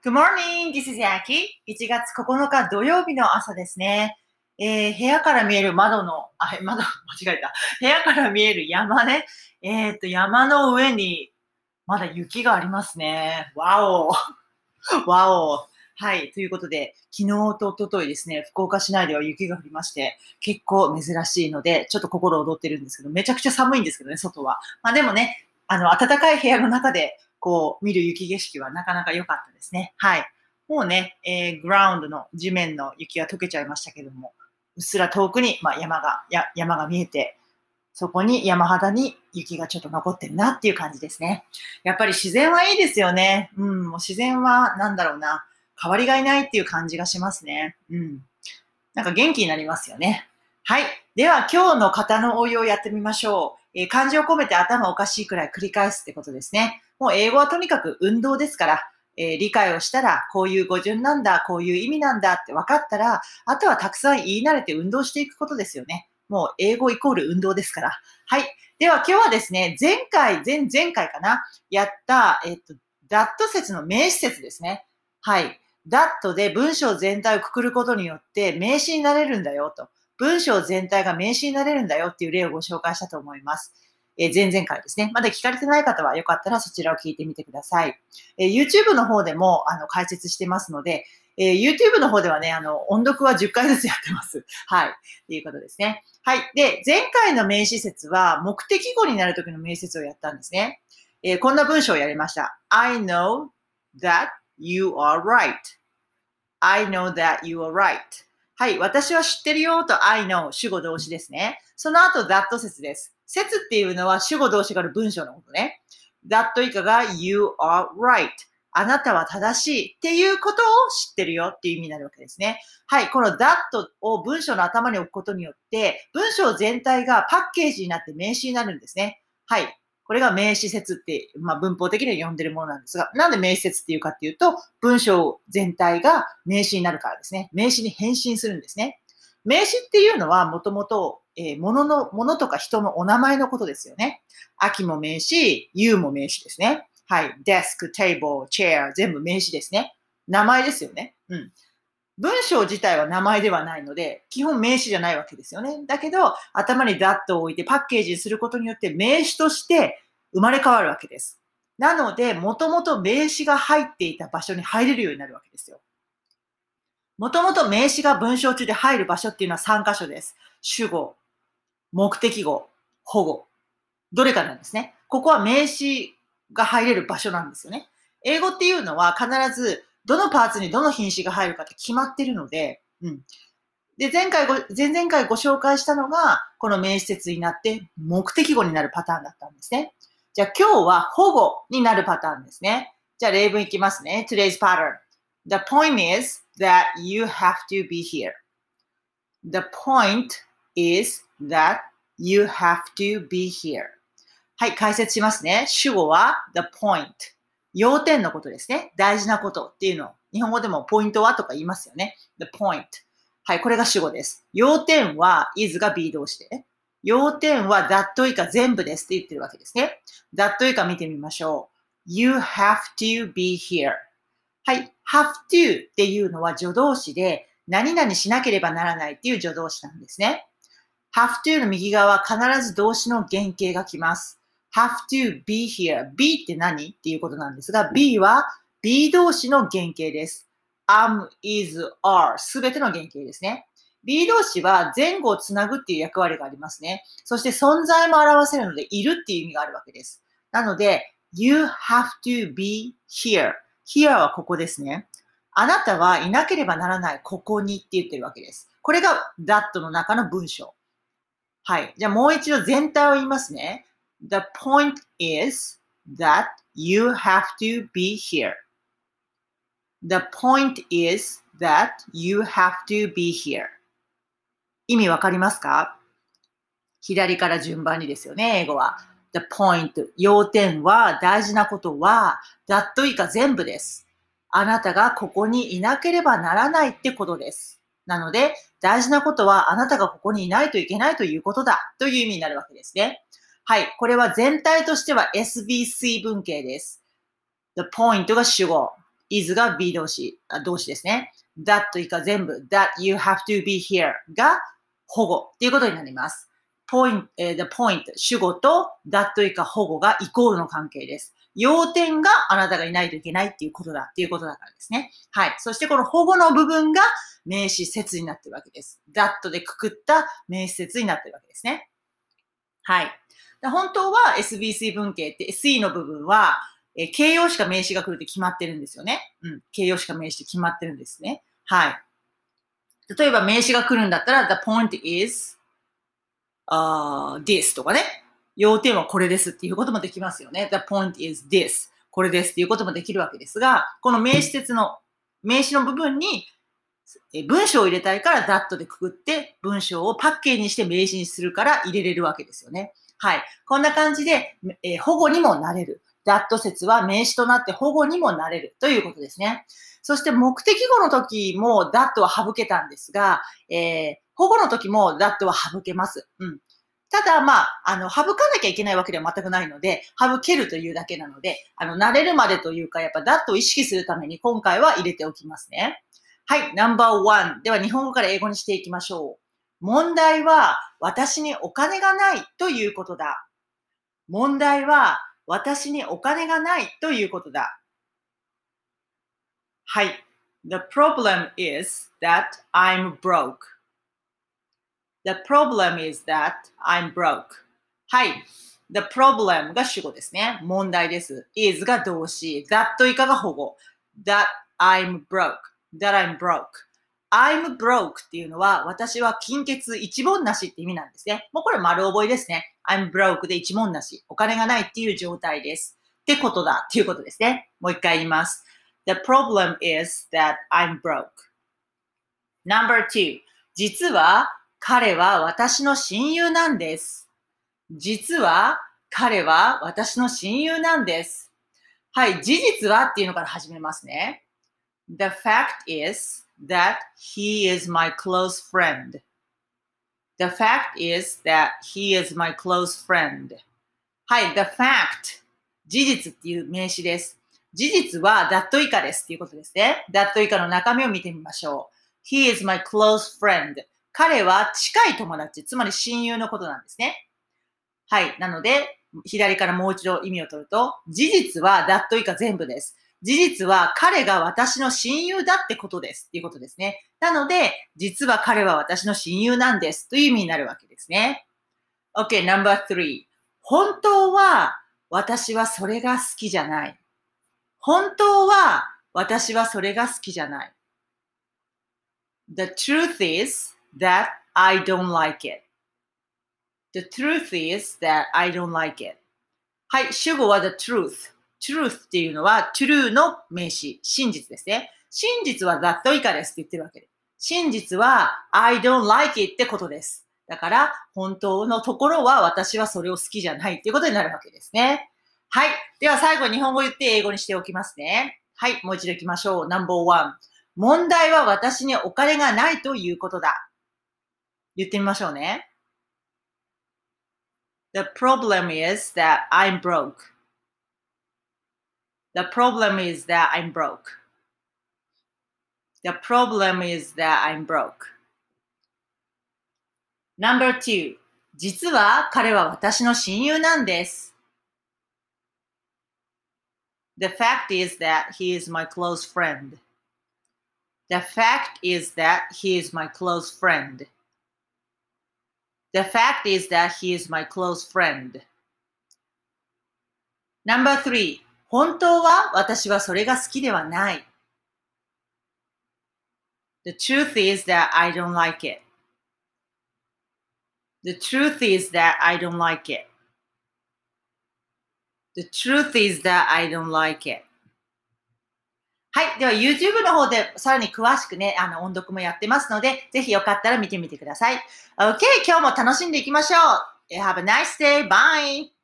Good morning, this is Yaki. 1月9日土曜日の朝ですね。えー、部屋から見える窓の、あ、窓、間違えた。部屋から見える山ね。えっ、と、山の上にまだ雪がありますね。わお。わお。はい。ということで、昨日と一昨日ですね、福岡市内では雪が降りまして、結構珍しいので、ちょっと心躍ってるんですけど、めちゃくちゃ寒いんですけどね、外は。まあでもね、あの、暖かい部屋の中でこう、見る雪景色はなかなか良かったですね。はい。もうね、えー、グラウンドの地面の雪が溶けちゃいましたけども、うっすら遠くに、まあ、山が、や山が見えて、そこに山肌に雪がちょっと残ってるなっていう感じですね。やっぱり自然はいいですよね。うん、もう自然はなんだろうな。変わりがいないっていう感じがしますね。うん。なんか元気になりますよね。はい。では今日の型の応用をやってみましょう。えー、漢字を込めて頭おかしいくらい繰り返すってことですね。もう英語はとにかく運動ですから、えー、理解をしたら、こういう語順なんだ、こういう意味なんだって分かったら、あとはたくさん言い慣れて運動していくことですよね。もう英語イコール運動ですから。はい。では今日はですね、前回、前、前回かな、やった、えっと、ダット説の名詞説ですね。はい。ダットで文章全体をくくることによって名詞になれるんだよと。文章全体が名詞になれるんだよっていう例をご紹介したと思います。え、前々回ですね。まだ聞かれてない方はよかったらそちらを聞いてみてください。え、YouTube の方でもあの解説してますので、え、YouTube の方ではね、あの、音読は10回ずつやってます。はい。っていうことですね。はい。で、前回の名詞説は目的語になる時の名詞説をやったんですね。えー、こんな文章をやりました。I know that you are right.I know that you are right. はい。私は知ってるよと I know 主語動詞ですね。その後 that 説です。説っていうのは主語動詞がある文章のことね。that 以下が you are right. あなたは正しいっていうことを知ってるよっていう意味になるわけですね。はい。この that を文章の頭に置くことによって、文章全体がパッケージになって名詞になるんですね。はい。これが名詞説って、まあ、文法的には呼んでるものなんですが、なんで名詞説っていうかっていうと、文章全体が名詞になるからですね。名詞に変身するんですね。名詞っていうのはもともとえー、物の、物とか人のお名前のことですよね。秋も名詞、you も名詞ですね。はい。desk, table, chair 全部名詞ですね。名前ですよね。うん。文章自体は名前ではないので、基本名詞じゃないわけですよね。だけど、頭にダットを置いてパッケージにすることによって名詞として生まれ変わるわけです。なので、もともと名詞が入っていた場所に入れるようになるわけですよ。もともと名詞が文章中で入る場所っていうのは3箇所です。主語、目的語、保護。どれかなんですね。ここは名詞が入れる場所なんですよね。英語っていうのは必ずどのパーツにどの品詞が入るかって決まってるので、うん。で、前回ご、前々回ご紹介したのが、この名詞説になって目的語になるパターンだったんですね。じゃあ今日は保護になるパターンですね。じゃあ例文いきますね。Today's pattern. The point is that you have to be here. The point is that you have to be here. はい、解説しますね。主語は the point。要点のことですね。大事なことっていうの。日本語でもポイントはとか言いますよね。the point。はい、これが主語です。要点は is が be 動詞で、要点は that 以下全部ですって言ってるわけですね。that 以下見てみましょう。You have to be here. はい、have to っていうのは助動詞で何々しなければならないっていう助動詞なんですね。have to の右側は必ず動詞の原型が来ます。Have to be here. be って何？っていうことなんですが、be は be 動詞の原型です。am, is, are すべての原型ですね。be 動詞は前後をつなぐっていう役割がありますね。そして存在も表せるので、いるっていう意味があるわけです。なので、you have to be here. here はここですね。あなたはいなければならないここにって言ってるわけです。これが that の中の文章。はい。じゃあもう一度全体を言いますね。The point is that you have to be here. The point is that you have to be here. 意味わかりますか？左から順番にですよね、英語は。The point 要点は、大事なことは、that 以下全部です。あなたがここにいなければならないってことです。なので、大事なことはあなたがここにいないといけないということだという意味になるわけですね。はい。これは全体としては SBC 文型です。The point が主語。is が be 動詞、動詞ですね。that 以下全部、that you have to be here が保護っていうことになります。point, the point 主語と that 以下保護がイコールの関係です。要点があなたがいないといけないっていうことだっていうことだからですね。はい。そしてこの保護の部分が名詞説になってるわけです。that でくくった名詞説になってるわけですね。はい。本当は SBC 文系って SE の部分は、えー、形容詞か名詞が来るって決まってるんですよね。うん。形容詞か名詞って決まってるんですね。はい。例えば名詞が来るんだったら、the point is, uh, this とかね。要点はこれですっていうこともできますよね。the point is this. これですっていうこともできるわけですが、この名詞説の、名詞の部分に文章を入れたいから that でくくって文章をパッケージにして名詞にするから入れれるわけですよね。はい。こんな感じで、えー、保護にもなれる。that 説は名詞となって保護にもなれるということですね。そして目的語の時も that は省けたんですが、えー、保護の時も that は省けます。うん。ただ、まあ、あの、省かなきゃいけないわけでは全くないので、省けるというだけなので、あの、慣れるまでというか、やっぱ that を意識するために今回は入れておきますね。はい、ナンバーワン。では日本語から英語にしていきましょう。問題は私にお金がないということだ。問題は私にお金がないということだ。はい。The problem is that I'm broke. The problem is that I'm broke. はい。The problem が主語ですね。問題です。is が動詞。that 以下が保護。that I'm broke. that I'm broke. I'm broke っていうのは、私は金欠一文なしって意味なんですね。もうこれ丸覚えですね。I'm broke で一文なし。お金がないっていう状態です。ってことだっていうことですね。もう一回言います。The problem is that I'm broke. Number two. 実は彼は私の親友なんです。実は彼は私の親友なんです。はい、事実はっていうのから始めますね。The fact is that he is my close friend. The fact is that he is my close friend. はい、the fact 事実っていう名詞です。事実は that 以下ですっていうことですね。that 以下の中身を見てみましょう。He is my close friend. 彼は近い友達、つまり親友のことなんですね。はい。なので、左からもう一度意味を取ると、事実は that 以下全部です。事実は彼が私の親友だってことですっていうことですね。なので、実は彼は私の親友なんですという意味になるわけですね。OK, number three. 本当は私はそれが好きじゃない。本当は私はそれが好きじゃない。The truth is that I don't like it. The truth is that I don't like it. はい、主語は the truth。Truth っていうのは true の名詞、真実ですね。真実は that 以下ですって言ってるわけで。真実は I don't like it ってことです。だから、本当のところは私はそれを好きじゃないっていうことになるわけですね。はい。では最後日本語言って英語にしておきますね。はい。もう一度行きましょう。No.1。問題は私にお金がないということだ。言ってみましょうね。The problem is that I'm broke. The problem is that I'm broke. The problem is that I'm broke. Number two. 実は彼は私の親友なんです。The fact is that he is my close friend. The fact is that he is my close friend. The fact is that he is my close friend. Number three. 本当は私はそれが好きではない。The truth is that I don't like it. The truth is that I don't like it. The truth is that I don't like it. はい。では YouTube の方でさらに詳しくね、あの音読もやってますので、ぜひよかったら見てみてください。OK! 今日も楽しんでいきましょう !Have a nice day! Bye!